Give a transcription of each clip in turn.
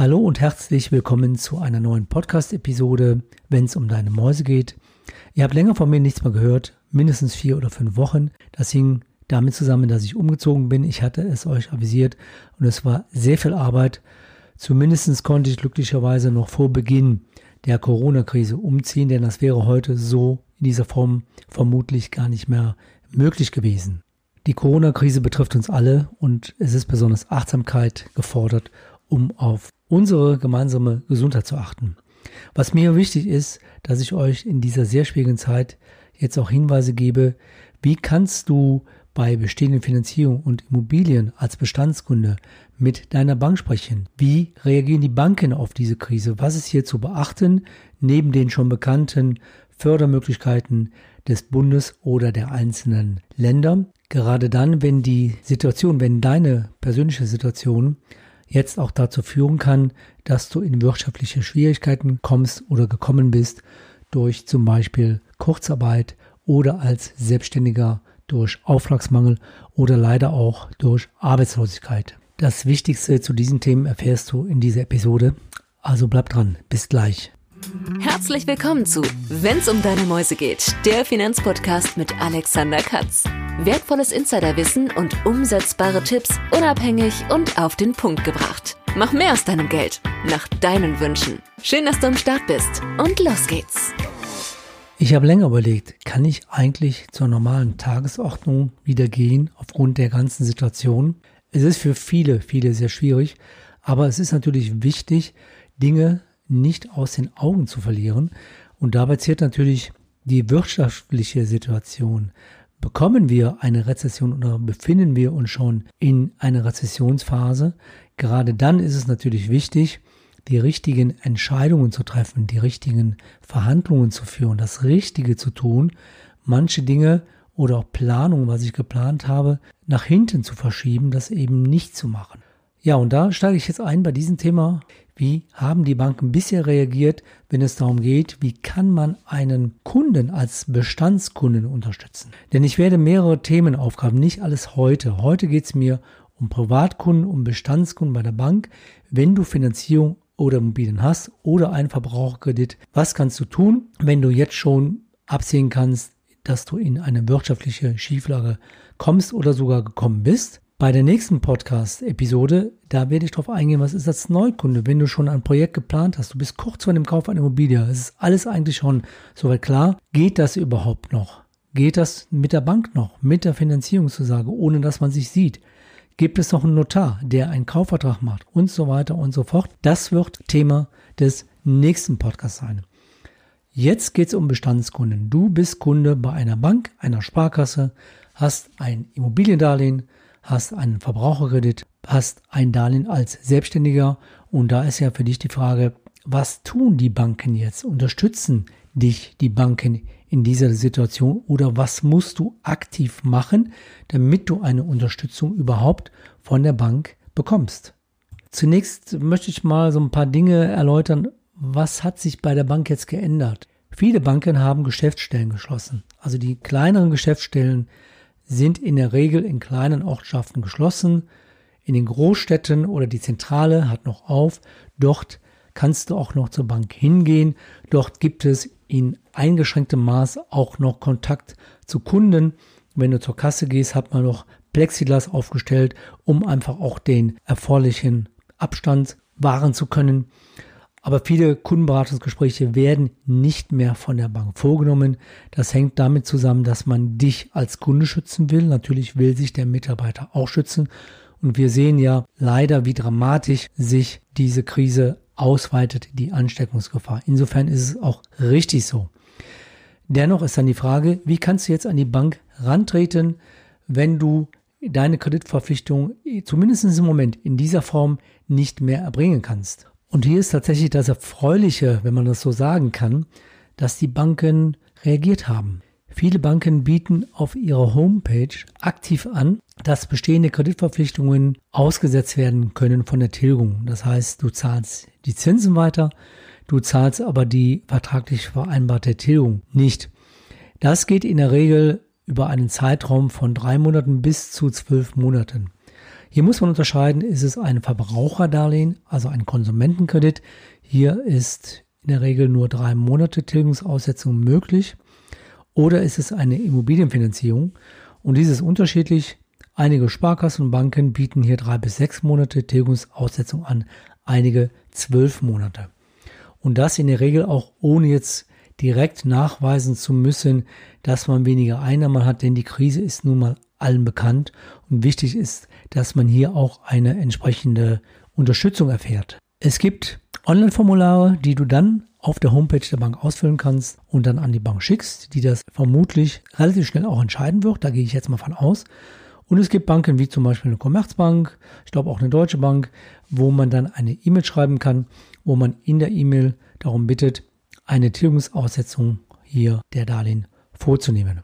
Hallo und herzlich willkommen zu einer neuen Podcast-Episode, wenn es um deine Mäuse geht. Ihr habt länger von mir nichts mehr gehört, mindestens vier oder fünf Wochen. Das hing damit zusammen, dass ich umgezogen bin. Ich hatte es euch avisiert und es war sehr viel Arbeit. Zumindest konnte ich glücklicherweise noch vor Beginn der Corona-Krise umziehen, denn das wäre heute so in dieser Form vermutlich gar nicht mehr möglich gewesen. Die Corona-Krise betrifft uns alle und es ist besonders Achtsamkeit gefordert, um auf unsere gemeinsame Gesundheit zu achten. Was mir wichtig ist, dass ich euch in dieser sehr schwierigen Zeit jetzt auch Hinweise gebe, wie kannst du bei bestehenden Finanzierung und Immobilien als Bestandskunde mit deiner Bank sprechen? Wie reagieren die Banken auf diese Krise? Was ist hier zu beachten, neben den schon bekannten Fördermöglichkeiten des Bundes oder der einzelnen Länder? Gerade dann, wenn die Situation, wenn deine persönliche Situation jetzt auch dazu führen kann, dass du in wirtschaftliche Schwierigkeiten kommst oder gekommen bist durch zum Beispiel Kurzarbeit oder als Selbstständiger durch Auftragsmangel oder leider auch durch Arbeitslosigkeit. Das Wichtigste zu diesen Themen erfährst du in dieser Episode. Also bleib dran. Bis gleich. Herzlich willkommen zu Wenn's um deine Mäuse geht, der Finanzpodcast mit Alexander Katz. Wertvolles Insiderwissen und umsetzbare Tipps unabhängig und auf den Punkt gebracht. Mach mehr aus deinem Geld, nach deinen Wünschen. Schön, dass du am Start bist und los geht's. Ich habe länger überlegt, kann ich eigentlich zur normalen Tagesordnung wieder gehen aufgrund der ganzen Situation? Es ist für viele, viele sehr schwierig, aber es ist natürlich wichtig, Dinge nicht aus den Augen zu verlieren. Und dabei zählt natürlich die wirtschaftliche Situation. Bekommen wir eine Rezession oder befinden wir uns schon in einer Rezessionsphase? Gerade dann ist es natürlich wichtig, die richtigen Entscheidungen zu treffen, die richtigen Verhandlungen zu führen, das Richtige zu tun, manche Dinge oder auch Planungen, was ich geplant habe, nach hinten zu verschieben, das eben nicht zu machen. Ja, und da steige ich jetzt ein bei diesem Thema. Wie haben die Banken bisher reagiert, wenn es darum geht, wie kann man einen Kunden als Bestandskunden unterstützen? Denn ich werde mehrere Themen aufgraben, nicht alles heute. Heute geht es mir um Privatkunden, um Bestandskunden bei der Bank. Wenn du Finanzierung oder Immobilien hast oder einen Verbraucherkredit, was kannst du tun, wenn du jetzt schon absehen kannst, dass du in eine wirtschaftliche Schieflage kommst oder sogar gekommen bist? Bei der nächsten Podcast-Episode, da werde ich darauf eingehen, was ist als Neukunde, wenn du schon ein Projekt geplant hast, du bist kurz vor dem Kauf einer Immobilie, es ist alles eigentlich schon soweit klar, geht das überhaupt noch? Geht das mit der Bank noch, mit der Finanzierungszusage, ohne dass man sich sieht? Gibt es noch einen Notar, der einen Kaufvertrag macht und so weiter und so fort? Das wird Thema des nächsten Podcasts sein. Jetzt geht es um Bestandskunden. Du bist Kunde bei einer Bank, einer Sparkasse, hast ein Immobiliendarlehen, hast einen Verbraucherkredit, hast ein Darlehen als Selbstständiger und da ist ja für dich die Frage, was tun die Banken jetzt? Unterstützen dich die Banken in dieser Situation oder was musst du aktiv machen, damit du eine Unterstützung überhaupt von der Bank bekommst? Zunächst möchte ich mal so ein paar Dinge erläutern. Was hat sich bei der Bank jetzt geändert? Viele Banken haben Geschäftsstellen geschlossen. Also die kleineren Geschäftsstellen sind in der Regel in kleinen Ortschaften geschlossen. In den Großstädten oder die Zentrale hat noch auf. Dort kannst du auch noch zur Bank hingehen. Dort gibt es in eingeschränktem Maß auch noch Kontakt zu Kunden. Wenn du zur Kasse gehst, hat man noch Plexiglas aufgestellt, um einfach auch den erforderlichen Abstand wahren zu können. Aber viele Kundenberatungsgespräche werden nicht mehr von der Bank vorgenommen. Das hängt damit zusammen, dass man dich als Kunde schützen will. Natürlich will sich der Mitarbeiter auch schützen. Und wir sehen ja leider, wie dramatisch sich diese Krise ausweitet, die Ansteckungsgefahr. Insofern ist es auch richtig so. Dennoch ist dann die Frage, wie kannst du jetzt an die Bank rantreten, wenn du deine Kreditverpflichtung zumindest im Moment in dieser Form nicht mehr erbringen kannst. Und hier ist tatsächlich das Erfreuliche, wenn man das so sagen kann, dass die Banken reagiert haben. Viele Banken bieten auf ihrer Homepage aktiv an, dass bestehende Kreditverpflichtungen ausgesetzt werden können von der Tilgung. Das heißt, du zahlst die Zinsen weiter, du zahlst aber die vertraglich vereinbarte Tilgung nicht. Das geht in der Regel über einen Zeitraum von drei Monaten bis zu zwölf Monaten. Hier muss man unterscheiden, ist es ein Verbraucherdarlehen, also ein Konsumentenkredit. Hier ist in der Regel nur drei Monate Tilgungsaussetzung möglich. Oder ist es eine Immobilienfinanzierung? Und dies ist unterschiedlich. Einige Sparkassen und Banken bieten hier drei bis sechs Monate Tilgungsaussetzung an, einige zwölf Monate. Und das in der Regel auch ohne jetzt direkt nachweisen zu müssen, dass man weniger Einnahmen hat, denn die Krise ist nun mal allen bekannt und wichtig ist, dass man hier auch eine entsprechende Unterstützung erfährt. Es gibt Online-Formulare, die du dann auf der Homepage der Bank ausfüllen kannst und dann an die Bank schickst, die das vermutlich relativ schnell auch entscheiden wird. Da gehe ich jetzt mal von aus. Und es gibt Banken wie zum Beispiel eine Commerzbank, ich glaube auch eine Deutsche Bank, wo man dann eine E-Mail schreiben kann, wo man in der E-Mail darum bittet, eine Tilgungsaussetzung hier der Darlehen vorzunehmen.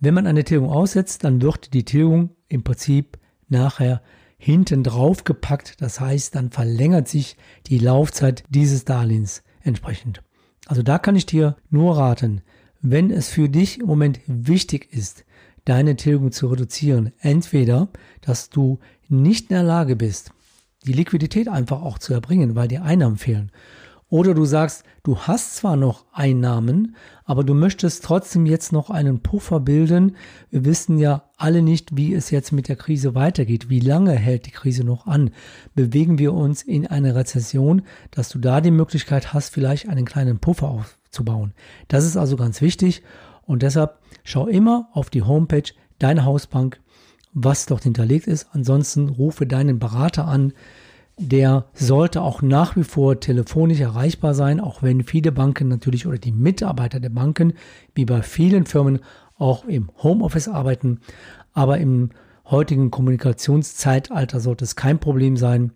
Wenn man eine Tilgung aussetzt, dann wird die Tilgung im Prinzip nachher hinten drauf gepackt. Das heißt, dann verlängert sich die Laufzeit dieses Darlehens entsprechend. Also da kann ich dir nur raten, wenn es für dich im Moment wichtig ist, deine Tilgung zu reduzieren, entweder, dass du nicht in der Lage bist, die Liquidität einfach auch zu erbringen, weil dir Einnahmen fehlen, oder du sagst, du hast zwar noch Einnahmen, aber du möchtest trotzdem jetzt noch einen Puffer bilden. Wir wissen ja alle nicht, wie es jetzt mit der Krise weitergeht. Wie lange hält die Krise noch an? Bewegen wir uns in eine Rezession, dass du da die Möglichkeit hast, vielleicht einen kleinen Puffer aufzubauen. Das ist also ganz wichtig und deshalb schau immer auf die Homepage deiner Hausbank, was dort hinterlegt ist. Ansonsten rufe deinen Berater an der sollte auch nach wie vor telefonisch erreichbar sein, auch wenn viele Banken natürlich oder die Mitarbeiter der Banken, wie bei vielen Firmen, auch im Homeoffice arbeiten. Aber im heutigen Kommunikationszeitalter sollte es kein Problem sein,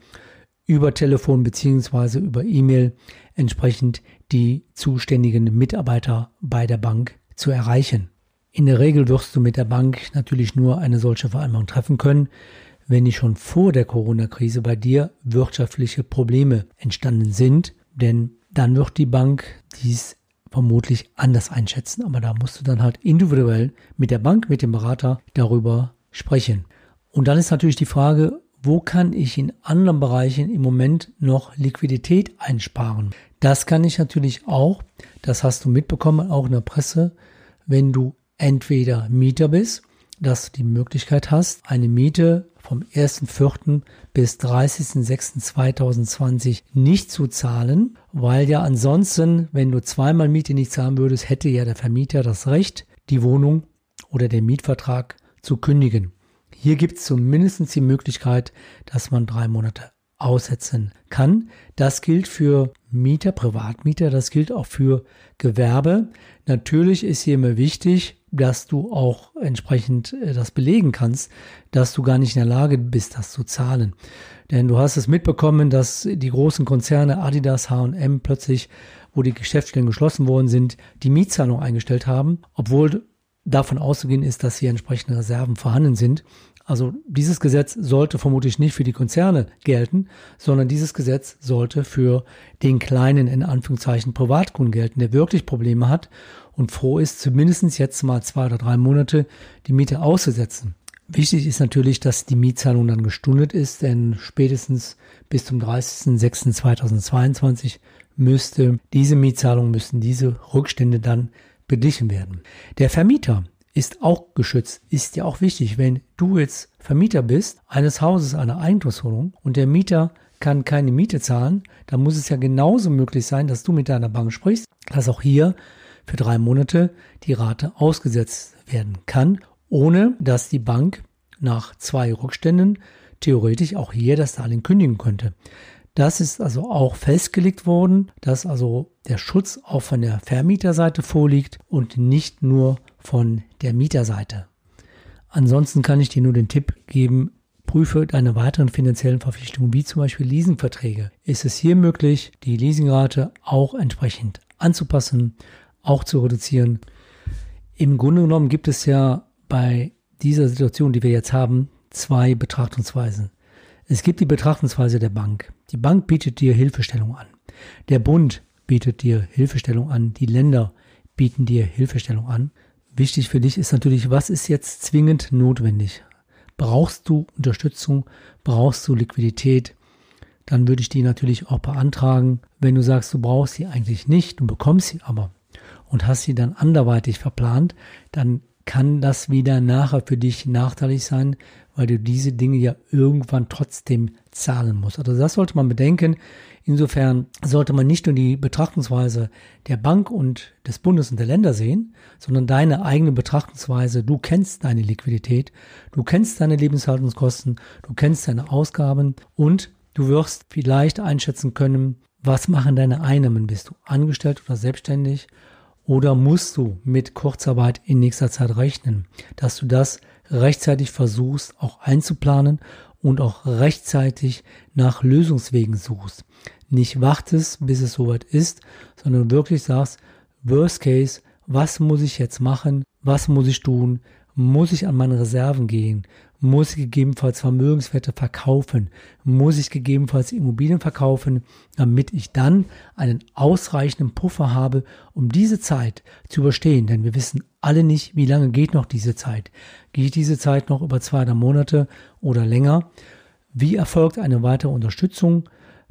über Telefon beziehungsweise über E-Mail entsprechend die zuständigen Mitarbeiter bei der Bank zu erreichen. In der Regel wirst du mit der Bank natürlich nur eine solche Vereinbarung treffen können, wenn nicht schon vor der Corona-Krise bei dir wirtschaftliche Probleme entstanden sind, denn dann wird die Bank dies vermutlich anders einschätzen. Aber da musst du dann halt individuell mit der Bank, mit dem Berater darüber sprechen. Und dann ist natürlich die Frage, wo kann ich in anderen Bereichen im Moment noch Liquidität einsparen? Das kann ich natürlich auch, das hast du mitbekommen, auch in der Presse, wenn du entweder Mieter bist, dass du die Möglichkeit hast, eine Miete vom 1.4. bis 30.06.2020 nicht zu zahlen, weil ja ansonsten, wenn du zweimal Miete nicht zahlen würdest, hätte ja der Vermieter das Recht, die Wohnung oder den Mietvertrag zu kündigen. Hier gibt es zumindest die Möglichkeit, dass man drei Monate aussetzen kann. Das gilt für Mieter, Privatmieter, das gilt auch für Gewerbe. Natürlich ist hier immer wichtig, dass du auch entsprechend äh, das belegen kannst, dass du gar nicht in der Lage bist, das zu zahlen. Denn du hast es mitbekommen, dass die großen Konzerne Adidas, H&M plötzlich, wo die Geschäftsstellen geschlossen worden sind, die Mietzahlung eingestellt haben, obwohl davon auszugehen ist, dass hier entsprechende Reserven vorhanden sind. Also dieses Gesetz sollte vermutlich nicht für die Konzerne gelten, sondern dieses Gesetz sollte für den kleinen, in Anführungszeichen, Privatkunden gelten, der wirklich Probleme hat und froh ist, zumindest jetzt mal zwei oder drei Monate die Miete auszusetzen. Wichtig ist natürlich, dass die Mietzahlung dann gestundet ist, denn spätestens bis zum 30.06.2022 müsste diese Mietzahlung, müssen diese Rückstände dann beglichen werden. Der Vermieter ist auch geschützt, ist ja auch wichtig. Wenn du jetzt Vermieter bist eines Hauses, einer Eigentumswohnung und der Mieter kann keine Miete zahlen, dann muss es ja genauso möglich sein, dass du mit deiner Bank sprichst, dass auch hier für drei Monate die Rate ausgesetzt werden kann, ohne dass die Bank nach zwei Rückständen theoretisch auch hier das Darlehen kündigen könnte. Das ist also auch festgelegt worden, dass also der Schutz auch von der Vermieterseite vorliegt und nicht nur von der Mieterseite. Ansonsten kann ich dir nur den Tipp geben, prüfe deine weiteren finanziellen Verpflichtungen, wie zum Beispiel Leasingverträge. Ist es hier möglich, die Leasingrate auch entsprechend anzupassen, auch zu reduzieren? Im Grunde genommen gibt es ja bei dieser Situation, die wir jetzt haben, zwei Betrachtungsweisen. Es gibt die Betrachtungsweise der Bank. Die Bank bietet dir Hilfestellung an. Der Bund bietet dir Hilfestellung an. Die Länder bieten dir Hilfestellung an. Wichtig für dich ist natürlich, was ist jetzt zwingend notwendig? Brauchst du Unterstützung? Brauchst du Liquidität? Dann würde ich die natürlich auch beantragen. Wenn du sagst, du brauchst sie eigentlich nicht, du bekommst sie aber und hast sie dann anderweitig verplant, dann kann das wieder nachher für dich nachteilig sein, weil du diese Dinge ja irgendwann trotzdem zahlen musst. Also das sollte man bedenken. Insofern sollte man nicht nur die Betrachtungsweise der Bank und des Bundes und der Länder sehen, sondern deine eigene Betrachtungsweise. Du kennst deine Liquidität, du kennst deine Lebenshaltungskosten, du kennst deine Ausgaben und du wirst vielleicht einschätzen können, was machen deine Einnahmen? Bist du angestellt oder selbstständig? Oder musst du mit Kurzarbeit in nächster Zeit rechnen, dass du das rechtzeitig versuchst auch einzuplanen und auch rechtzeitig nach Lösungswegen suchst. Nicht wartest, bis es soweit ist, sondern wirklich sagst, Worst Case, was muss ich jetzt machen? Was muss ich tun? Muss ich an meine Reserven gehen? Muss ich gegebenenfalls Vermögenswerte verkaufen? Muss ich gegebenenfalls Immobilien verkaufen, damit ich dann einen ausreichenden Puffer habe, um diese Zeit zu überstehen? Denn wir wissen alle nicht, wie lange geht noch diese Zeit. Geht diese Zeit noch über zwei, drei Monate oder länger? Wie erfolgt eine weitere Unterstützung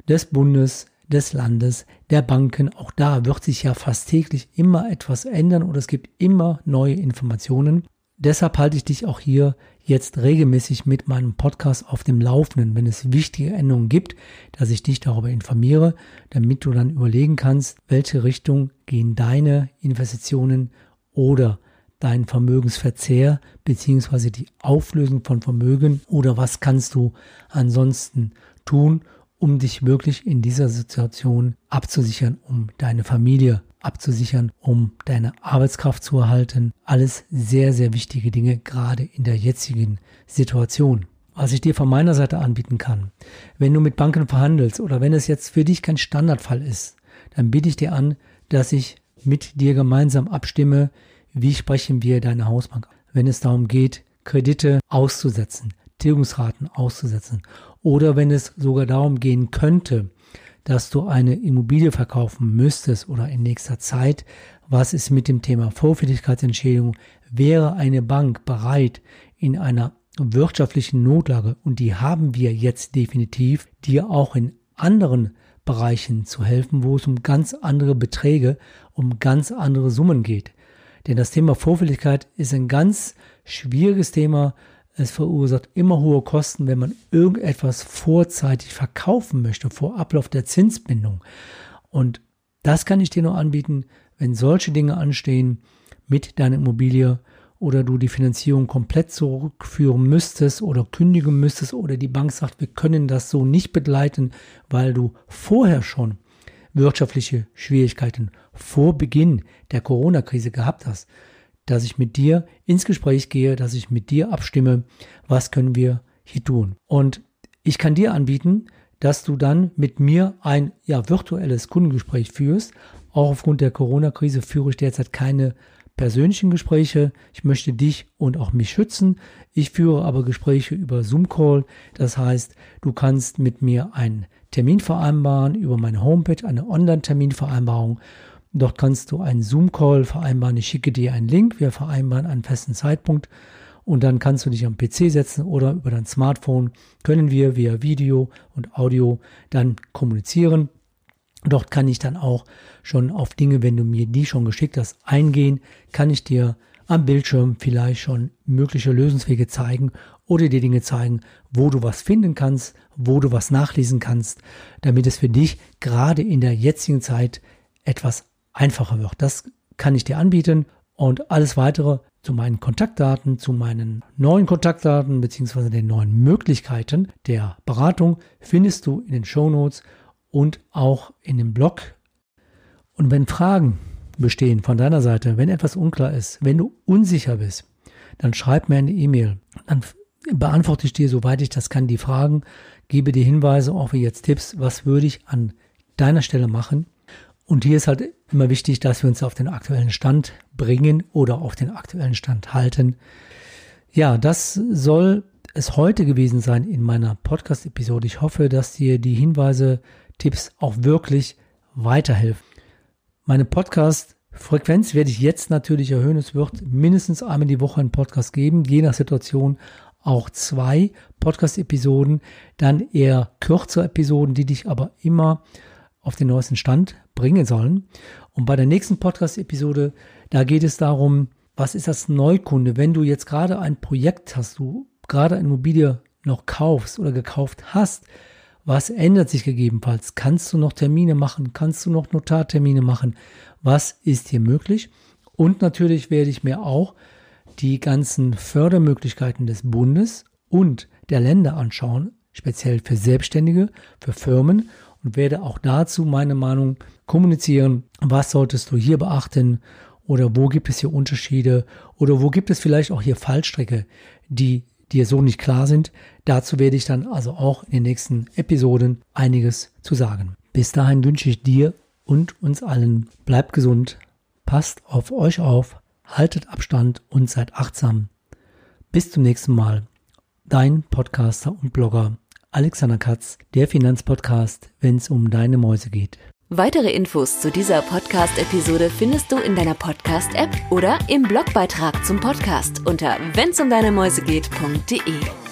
des Bundes, des Landes, der Banken? Auch da wird sich ja fast täglich immer etwas ändern und es gibt immer neue Informationen. Deshalb halte ich dich auch hier jetzt regelmäßig mit meinem Podcast auf dem Laufenden, wenn es wichtige Änderungen gibt, dass ich dich darüber informiere, damit du dann überlegen kannst, welche Richtung gehen deine Investitionen oder dein Vermögensverzehr beziehungsweise die Auflösung von Vermögen oder was kannst du ansonsten tun, um dich wirklich in dieser Situation abzusichern, um deine Familie abzusichern, um deine Arbeitskraft zu erhalten. Alles sehr, sehr wichtige Dinge, gerade in der jetzigen Situation. Was ich dir von meiner Seite anbieten kann, wenn du mit Banken verhandelst oder wenn es jetzt für dich kein Standardfall ist, dann biete ich dir an, dass ich mit dir gemeinsam abstimme, wie sprechen wir deine Hausbank, wenn es darum geht, Kredite auszusetzen, Tilgungsraten auszusetzen oder wenn es sogar darum gehen könnte, dass du eine Immobilie verkaufen müsstest oder in nächster Zeit, was ist mit dem Thema Vorfälligkeitsentschädigung? Wäre eine Bank bereit, in einer wirtschaftlichen Notlage, und die haben wir jetzt definitiv, dir auch in anderen Bereichen zu helfen, wo es um ganz andere Beträge, um ganz andere Summen geht. Denn das Thema Vorfälligkeit ist ein ganz schwieriges Thema, es verursacht immer hohe Kosten, wenn man irgendetwas vorzeitig verkaufen möchte, vor Ablauf der Zinsbindung. Und das kann ich dir nur anbieten, wenn solche Dinge anstehen mit deiner Immobilie oder du die Finanzierung komplett zurückführen müsstest oder kündigen müsstest oder die Bank sagt, wir können das so nicht begleiten, weil du vorher schon wirtschaftliche Schwierigkeiten vor Beginn der Corona-Krise gehabt hast, dass ich mit dir ins Gespräch gehe, dass ich mit dir abstimme, was können wir hier tun. Und ich kann dir anbieten, dass du dann mit mir ein ja, virtuelles Kundengespräch führst. Auch aufgrund der Corona-Krise führe ich derzeit keine persönlichen Gespräche. Ich möchte dich und auch mich schützen. Ich führe aber Gespräche über Zoom-Call. Das heißt, du kannst mit mir einen Termin vereinbaren über meine Homepage, eine Online-Terminvereinbarung Dort kannst du einen Zoom-Call vereinbaren. Ich schicke dir einen Link. Wir vereinbaren einen festen Zeitpunkt. Und dann kannst du dich am PC setzen oder über dein Smartphone können wir via Video und Audio dann kommunizieren. Dort kann ich dann auch schon auf Dinge, wenn du mir die schon geschickt hast, eingehen, kann ich dir am Bildschirm vielleicht schon mögliche Lösungswege zeigen oder dir Dinge zeigen, wo du was finden kannst, wo du was nachlesen kannst, damit es für dich gerade in der jetzigen Zeit etwas einfacher wird. Das kann ich dir anbieten und alles weitere zu meinen Kontaktdaten, zu meinen neuen Kontaktdaten beziehungsweise den neuen Möglichkeiten der Beratung findest du in den Show Notes und auch in dem Blog. Und wenn Fragen bestehen von deiner Seite, wenn etwas unklar ist, wenn du unsicher bist, dann schreib mir eine E-Mail. Dann beantworte ich dir, soweit ich das kann, die Fragen, gebe dir Hinweise, auch wie jetzt Tipps, was würde ich an deiner Stelle machen, und hier ist halt immer wichtig, dass wir uns auf den aktuellen Stand bringen oder auf den aktuellen Stand halten. Ja, das soll es heute gewesen sein in meiner Podcast-Episode. Ich hoffe, dass dir die Hinweise, Tipps auch wirklich weiterhelfen. Meine Podcast-Frequenz werde ich jetzt natürlich erhöhen. Es wird mindestens einmal die Woche einen Podcast geben, je nach Situation auch zwei Podcast-Episoden, dann eher kürzere Episoden, die dich aber immer auf den neuesten Stand bringen sollen. Und bei der nächsten Podcast-Episode, da geht es darum, was ist das Neukunde, wenn du jetzt gerade ein Projekt hast, du gerade eine Immobilie noch kaufst oder gekauft hast, was ändert sich gegebenenfalls? Kannst du noch Termine machen? Kannst du noch Notartermine machen? Was ist hier möglich? Und natürlich werde ich mir auch die ganzen Fördermöglichkeiten des Bundes und der Länder anschauen, speziell für Selbstständige, für Firmen und werde auch dazu meine Meinung kommunizieren. Was solltest du hier beachten oder wo gibt es hier Unterschiede oder wo gibt es vielleicht auch hier Fallstrecke, die dir so nicht klar sind. Dazu werde ich dann also auch in den nächsten Episoden einiges zu sagen. Bis dahin wünsche ich dir und uns allen, bleibt gesund, passt auf euch auf, haltet Abstand und seid achtsam. Bis zum nächsten Mal. Dein Podcaster und Blogger Alexander Katz, der Finanzpodcast, wenn es um deine Mäuse geht. Weitere Infos zu dieser Podcast-Episode findest du in deiner Podcast-App oder im Blogbeitrag zum Podcast unter wennsumdeinemäusegeht.de.